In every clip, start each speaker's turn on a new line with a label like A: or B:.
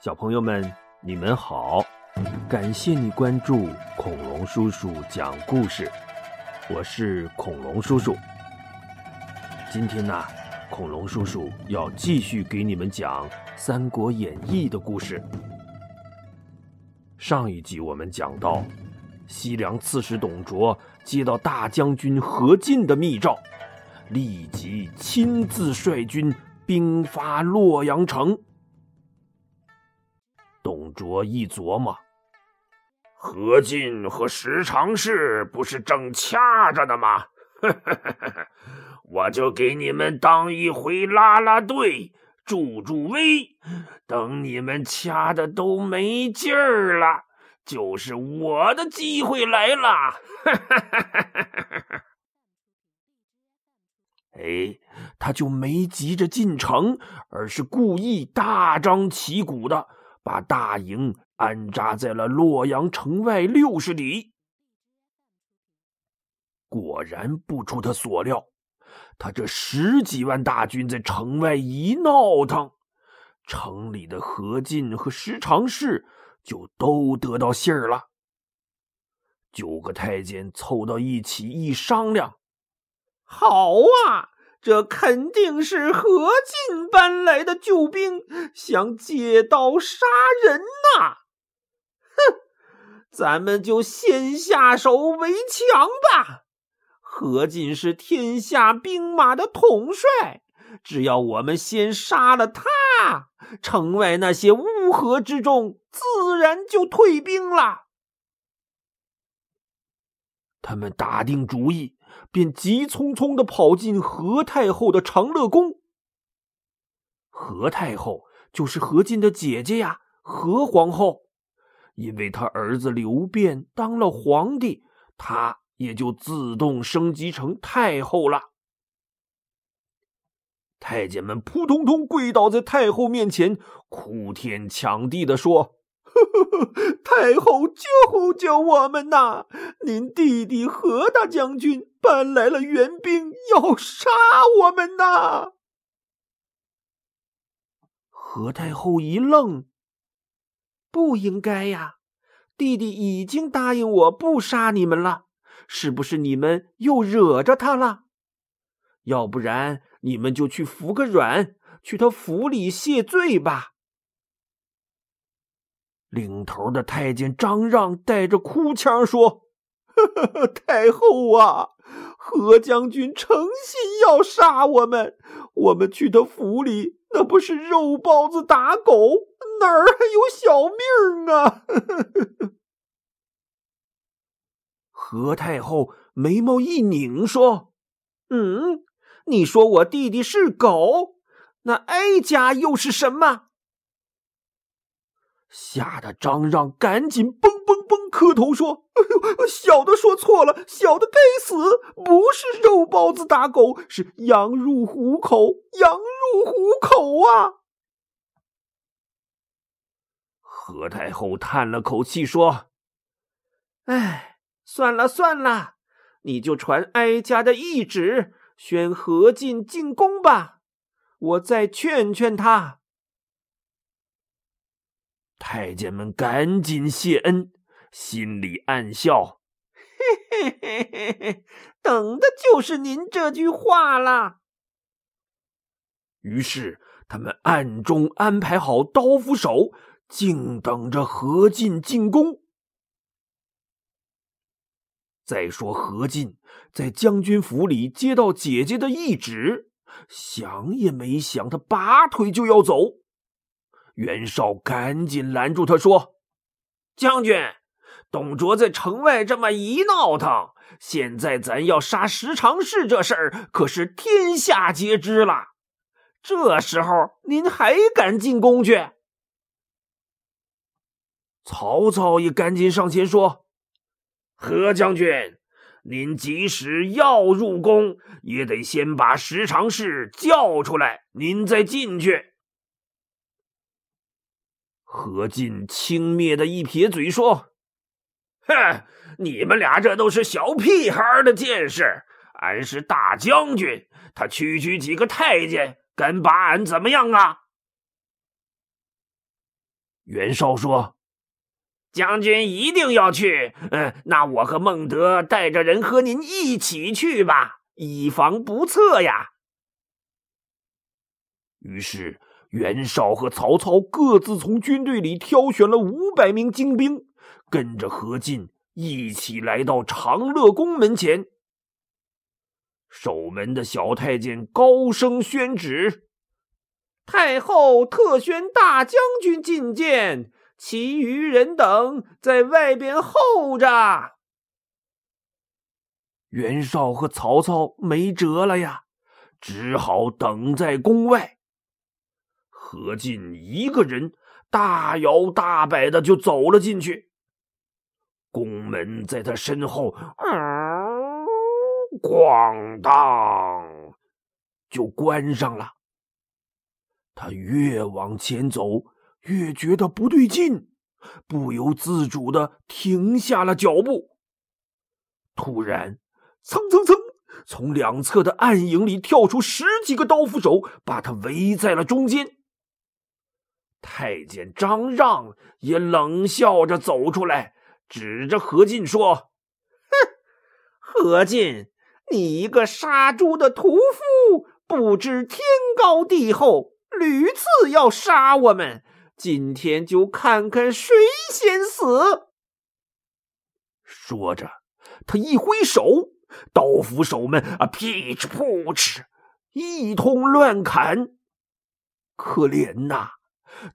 A: 小朋友们，你们好！感谢你关注恐龙叔叔讲故事，我是恐龙叔叔。今天呢，恐龙叔叔要继续给你们讲《三国演义》的故事。上一集我们讲到，西凉刺史董卓接到大将军何进的密诏，立即亲自率军兵发洛阳城。我一琢磨，
B: 何进和石常侍不是正掐着呢吗？我就给你们当一回拉拉队，助助威。等你们掐的都没劲儿了，就是我的机会来了。
A: 哎，他就没急着进城，而是故意大张旗鼓的。把大营安扎在了洛阳城外六十里。果然不出他所料，他这十几万大军在城外一闹腾，城里的何进和石常侍就都得到信儿了。九个太监凑到一起一商量，
C: 好啊！这肯定是何进搬来的救兵，想借刀杀人呐！哼，咱们就先下手为强吧。何进是天下兵马的统帅，只要我们先杀了他，城外那些乌合之众自然就退兵了。
A: 他们打定主意。便急匆匆的跑进何太后的长乐宫。何太后就是何进的姐姐呀，何皇后。因为他儿子刘辩当了皇帝，她也就自动升级成太后了。太监们扑通通跪倒在太后面前，哭天抢地的说。
C: 太后，救救我们呐！您弟弟何大将军搬来了援兵，要杀我们呐！
A: 何太后一愣，
C: 不应该呀，弟弟已经答应我不杀你们了，是不是你们又惹着他了？要不然你们就去服个软，去他府里谢罪吧。
A: 领头的太监张让带着哭腔说：“呵呵
C: 太后啊，何将军诚心要杀我们，我们去他府里那不是肉包子打狗，哪儿还有小命啊？”
A: 何太后眉毛一拧说：“
C: 嗯，你说我弟弟是狗，那哀家又是什么？”
A: 吓得张让赶紧嘣嘣嘣磕头说：“
C: 哎呦，小的说错了，小的该死，不是肉包子打狗，是羊入虎口，羊入虎口啊！”
A: 何太后叹了口气说：“
C: 哎，算了算了，你就传哀家的懿旨，宣何进进宫吧，我再劝劝他。”
A: 太监们赶紧谢恩，心里暗笑：“
C: 嘿嘿嘿嘿嘿，等的就是您这句话啦。”
A: 于是他们暗中安排好刀斧手，静等着何进进宫。再说何进在将军府里接到姐姐的懿旨，想也没想，他拔腿就要走。袁绍赶紧拦住他说：“
B: 将军，董卓在城外这么一闹腾，现在咱要杀十常侍这事儿可是天下皆知了。这时候您还敢进宫去？”
A: 曹操也赶紧上前说：“
B: 何将军，您即使要入宫，也得先把十常侍叫出来，您再进去。”
A: 何进轻蔑的一撇嘴说：“
B: 哼，你们俩这都是小屁孩的见识。俺是大将军，他区区几个太监，敢把俺怎么样啊？”
A: 袁绍说：“
C: 将军一定要去，嗯，那我和孟德带着人和您一起去吧，以防不测呀。”
A: 于是，袁绍和曹操各自从军队里挑选了五百名精兵，跟着何进一起来到长乐宫门前。守门的小太监高声宣旨。
C: 太后特宣大将军觐见，其余人等在外边候着。
A: 袁绍和曹操没辙了呀，只好等在宫外。何进一个人大摇大摆的就走了进去，宫门在他身后“咣当”就关上了。他越往前走，越觉得不对劲，不由自主的停下了脚步。突然，蹭蹭蹭，从两侧的暗影里跳出十几个刀斧手，把他围在了中间。太监张让也冷笑着走出来，指着何进说：“
C: 哼，何进，你一个杀猪的屠夫，不知天高地厚。”屡次要杀我们，今天就看看谁先死。
A: 说着，他一挥手，刀斧手们啊，劈哧扑哧，一通乱砍。可怜呐，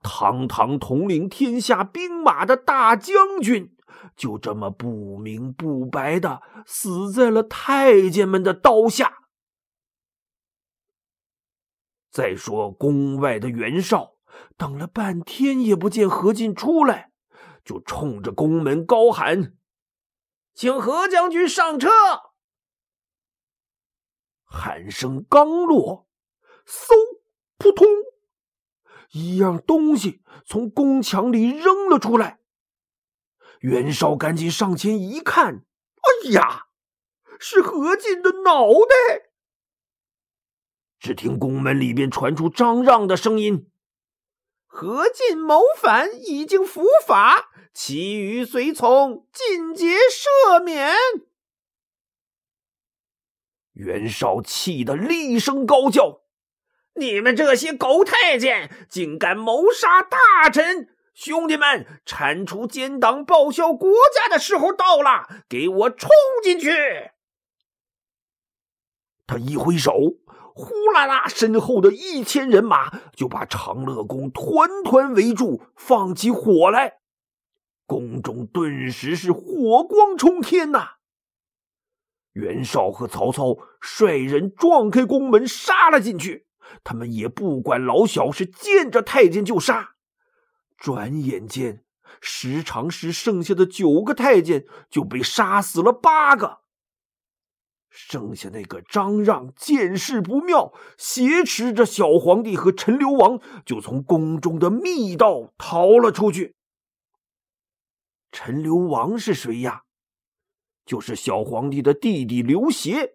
A: 堂堂统领天下兵马的大将军，就这么不明不白的死在了太监们的刀下。再说，宫外的袁绍等了半天也不见何进出来，就冲着宫门高喊：“
C: 请何将军上车！”
A: 喊声刚落，嗖，扑通，一样东西从宫墙里扔了出来。袁绍赶紧上前一看，哎呀，是何进的脑袋！只听宫门里边传出张让的声音：“
C: 何进谋反，已经伏法，其余随从尽皆赦免。”
A: 袁绍气得厉声高叫：“
C: 你们这些狗太监，竟敢谋杀大臣！兄弟们，铲除奸党，报效国家的时候到了，给我冲进去！”
A: 他一挥手。呼啦啦，身后的一千人马就把长乐宫团团围住，放起火来。宫中顿时是火光冲天呐！袁绍和曹操率人撞开宫门，杀了进去。他们也不管老小，是见着太监就杀。转眼间，十常侍剩下的九个太监就被杀死了八个。剩下那个张让见势不妙，挟持着小皇帝和陈留王，就从宫中的密道逃了出去。陈留王是谁呀？就是小皇帝的弟弟刘协。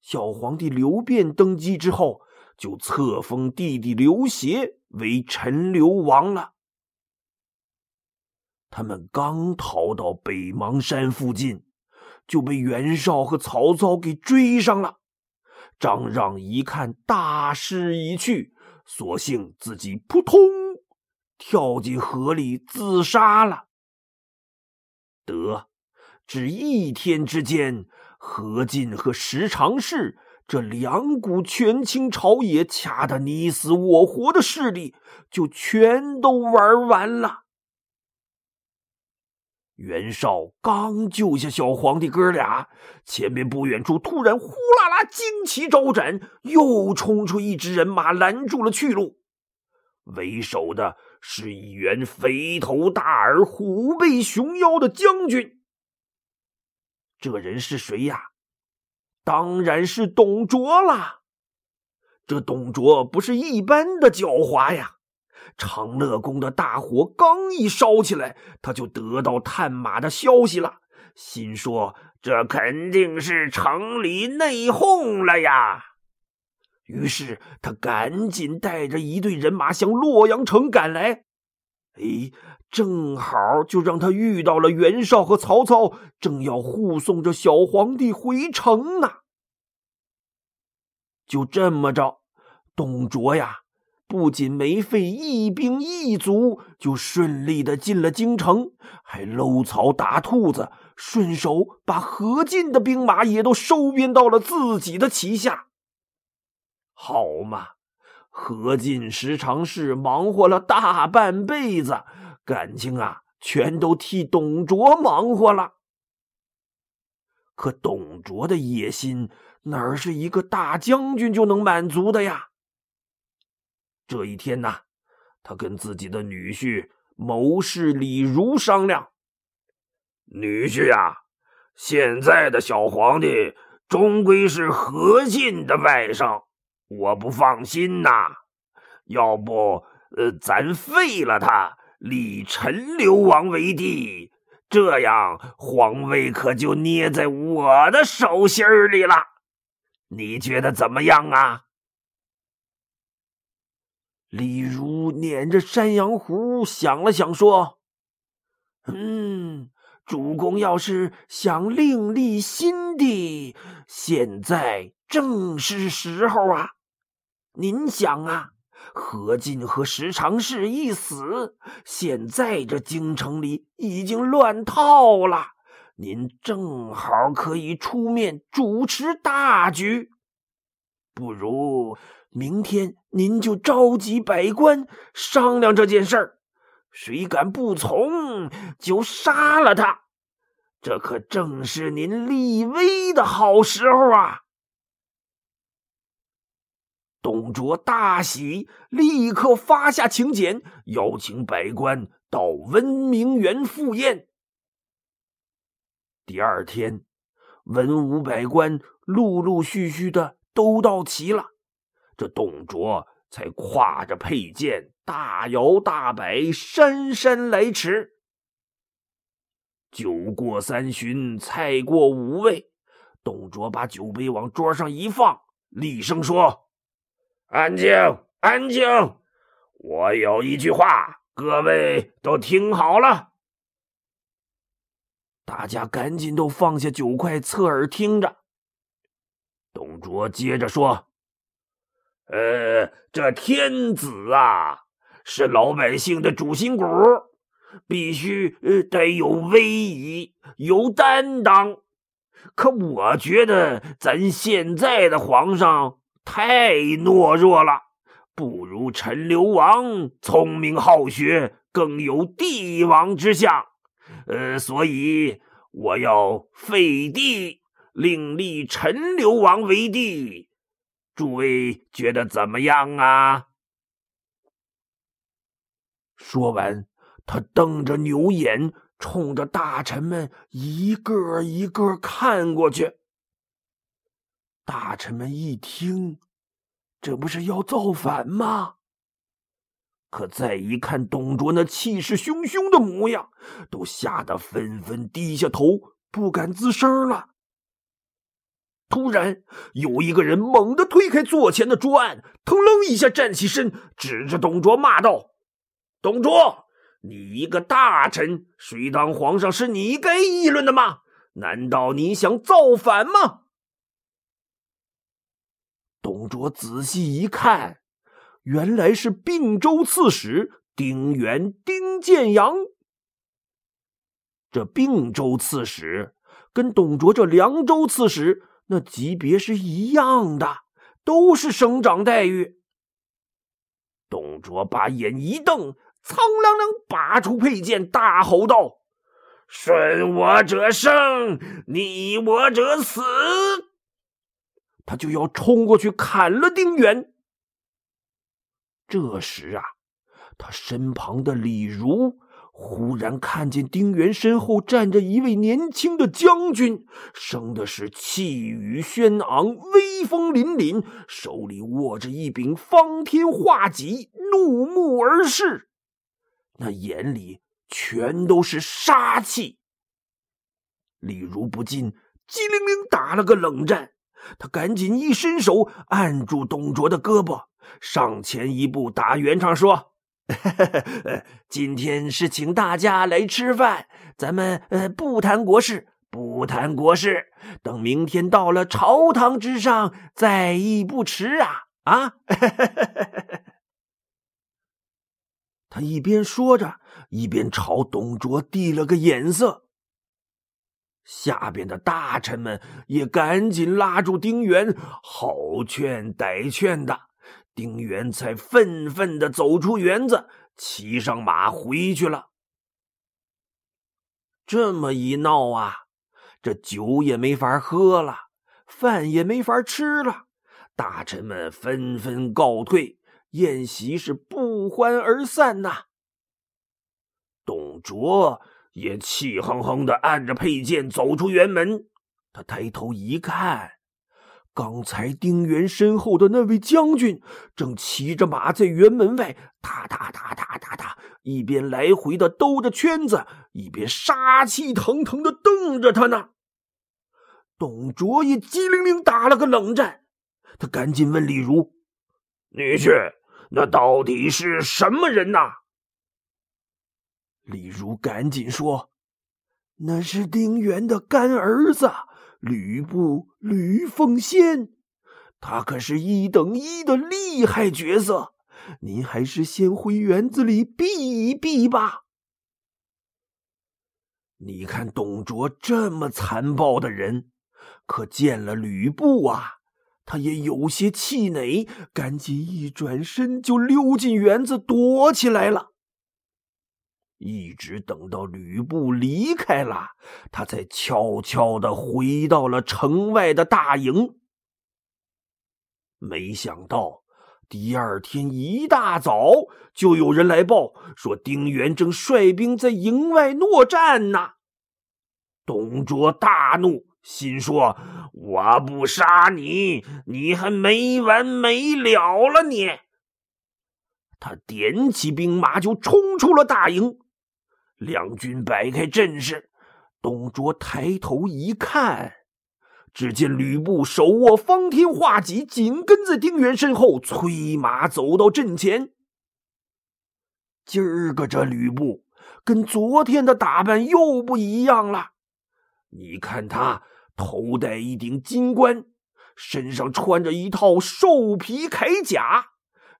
A: 小皇帝刘辩登基之后，就册封弟弟刘协为陈留王了。他们刚逃到北邙山附近。就被袁绍和曹操给追上了。张让一看大势已去，索性自己扑通跳进河里自杀了。得，只一天之间，何进和石常侍这两股权倾朝野、掐得你死我活的势力，就全都玩完了。袁绍刚救下小皇帝哥俩，前面不远处突然呼啦啦旌旗招展，又冲出一支人马拦住了去路。为首的是一员肥头大耳、虎背熊腰的将军。这人是谁呀？当然是董卓啦！这董卓不是一般的狡猾呀！长乐宫的大火刚一烧起来，他就得到探马的消息了，心说这肯定是城里内讧了呀。于是他赶紧带着一队人马向洛阳城赶来。哎，正好就让他遇到了袁绍和曹操，正要护送着小皇帝回城呢。就这么着，董卓呀，不仅没费一兵一卒，就顺利的进了京城，还搂草打兔子，顺手把何进的兵马也都收编到了自己的旗下。好嘛！何进、时常是忙活了大半辈子，感情啊，全都替董卓忙活了。可董卓的野心哪是一个大将军就能满足的呀？这一天呐，他跟自己的女婿谋士李儒商量：“
B: 女婿呀，现在的小皇帝终归是何进的外甥。”我不放心呐，要不，呃，咱废了他，立陈留王为帝，这样皇位可就捏在我的手心里了。你觉得怎么样啊？
A: 李儒捻着山羊胡想了想，说：“嗯，主公要是想另立新帝，现在正是时候啊。”您想啊，何进和石常侍一死，现在这京城里已经乱套了。您正好可以出面主持大局，不如明天您就召集百官商量这件事儿，谁敢不从，就杀了他。这可正是您立威的好时候啊！董卓大喜，立刻发下请柬，邀请百官到温明园赴宴。第二天，文武百官陆陆续续的都到齐了，这董卓才挎着佩剑，大摇大摆，姗姗来迟。酒过三巡，菜过五味，董卓把酒杯往桌上一放，厉声说。
B: 安静，安静！我有一句话，各位都听好了。
A: 大家赶紧都放下酒筷，侧耳听着。
B: 董卓接着说：“呃，这天子啊，是老百姓的主心骨，必须呃得有威仪，有担当。可我觉得，咱现在的皇上……”太懦弱了，不如陈留王聪明好学，更有帝王之相。呃，所以我要废帝，另立陈留王为帝。诸位觉得怎么样啊？
A: 说完，他瞪着牛眼，冲着大臣们一个一个看过去。大臣们一听，这不是要造反吗？可再一看董卓那气势汹汹的模样，都吓得纷纷低下头，不敢吱声了。突然，有一个人猛地推开座前的桌案，腾楞一下站起身，指着董卓骂道：“董卓，你一个大臣，谁当皇上是你该议论的吗？难道你想造反吗？”董卓仔细一看，原来是并州刺史丁原丁建阳。这并州刺史跟董卓这凉州刺史那级别是一样的，都是省长待遇。董卓把眼一瞪，苍啷啷拔出佩剑，大吼道：“顺我者生，逆我者死！”他就要冲过去砍了丁原。这时啊，他身旁的李儒忽然看见丁原身后站着一位年轻的将军，生的是气宇轩昂、威风凛凛，手里握着一柄方天画戟，怒目而视，那眼里全都是杀气。李儒不禁机灵灵打了个冷战。他赶紧一伸手按住董卓的胳膊，上前一步打圆场说：“今天是请大家来吃饭，咱们呃不谈国事，不谈国事，等明天到了朝堂之上再议不迟啊啊！他一边说着，一边朝董卓递了个眼色。下边的大臣们也赶紧拉住丁原，好劝歹劝的，丁原才愤愤的走出园子，骑上马回去了。这么一闹啊，这酒也没法喝了，饭也没法吃了，大臣们纷纷告退。宴席是不欢而散呐。董卓也气哼哼的按着佩剑走出辕门，他抬头一看，刚才丁原身后的那位将军正骑着马在辕门外，哒哒哒哒哒哒，一边来回的兜着圈子，一边杀气腾腾的瞪着他呢。董卓也机灵灵打了个冷战，他赶紧问李儒：“
B: 女婿。”那到底是什么人呐？
A: 李儒赶紧说：“那是丁原的干儿子吕布，吕奉先，他可是一等一的厉害角色。您还是先回园子里避一避吧。”你看董卓这么残暴的人，可见了吕布啊。他也有些气馁，赶紧一转身就溜进园子躲起来了。一直等到吕布离开了，他才悄悄的回到了城外的大营。没想到第二天一大早就有人来报说，丁原正率兵在营外搦战呢。董卓大怒。心说：“我不杀你，你还没完没了了！”你，他点起兵马就冲出了大营。两军摆开阵势，董卓抬头一看，只见吕布手握方天画戟，紧跟在丁原身后，催马走到阵前。今儿个这吕布跟昨天的打扮又不一样了，你看他。头戴一顶金冠，身上穿着一套兽皮铠甲，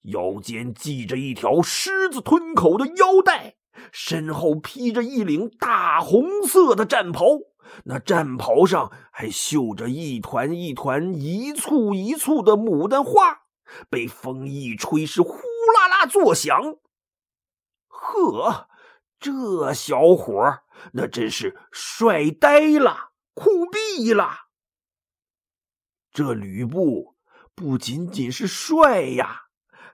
A: 腰间系着一条狮子吞口的腰带，身后披着一领大红色的战袍，那战袍上还绣着一团一团、一簇一簇的牡丹花，被风一吹是呼啦啦作响。呵，这小伙那真是帅呆了。酷毙了！这吕布不仅仅是帅呀，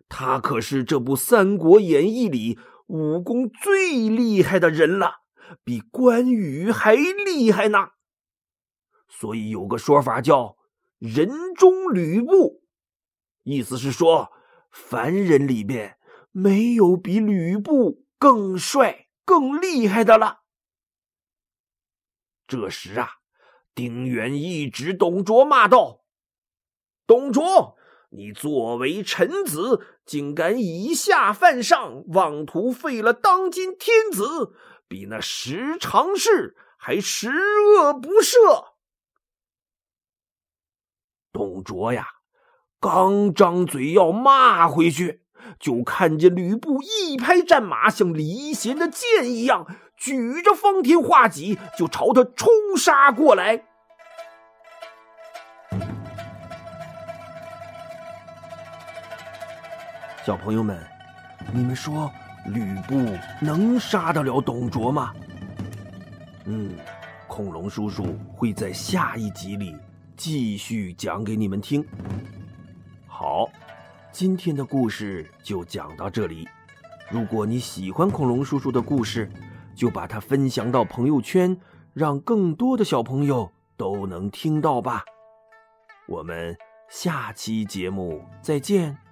A: 他可是这部《三国演义》里武功最厉害的人了，比关羽还厉害呢。所以有个说法叫“人中吕布”，意思是说，凡人里边没有比吕布更帅、更厉害的了。这时啊。丁原一指董卓，骂道：“董卓，你作为臣子，竟敢以下犯上，妄图废了当今天子，比那十常侍还十恶不赦！”董卓呀，刚张嘴要骂回去，就看见吕布一拍战马，像离弦的箭一样。举着方天画戟就朝他冲杀过来。小朋友们，你们说吕布能杀得了董卓吗？嗯，恐龙叔叔会在下一集里继续讲给你们听。好，今天的故事就讲到这里。如果你喜欢恐龙叔叔的故事，就把它分享到朋友圈，让更多的小朋友都能听到吧。我们下期节目再见。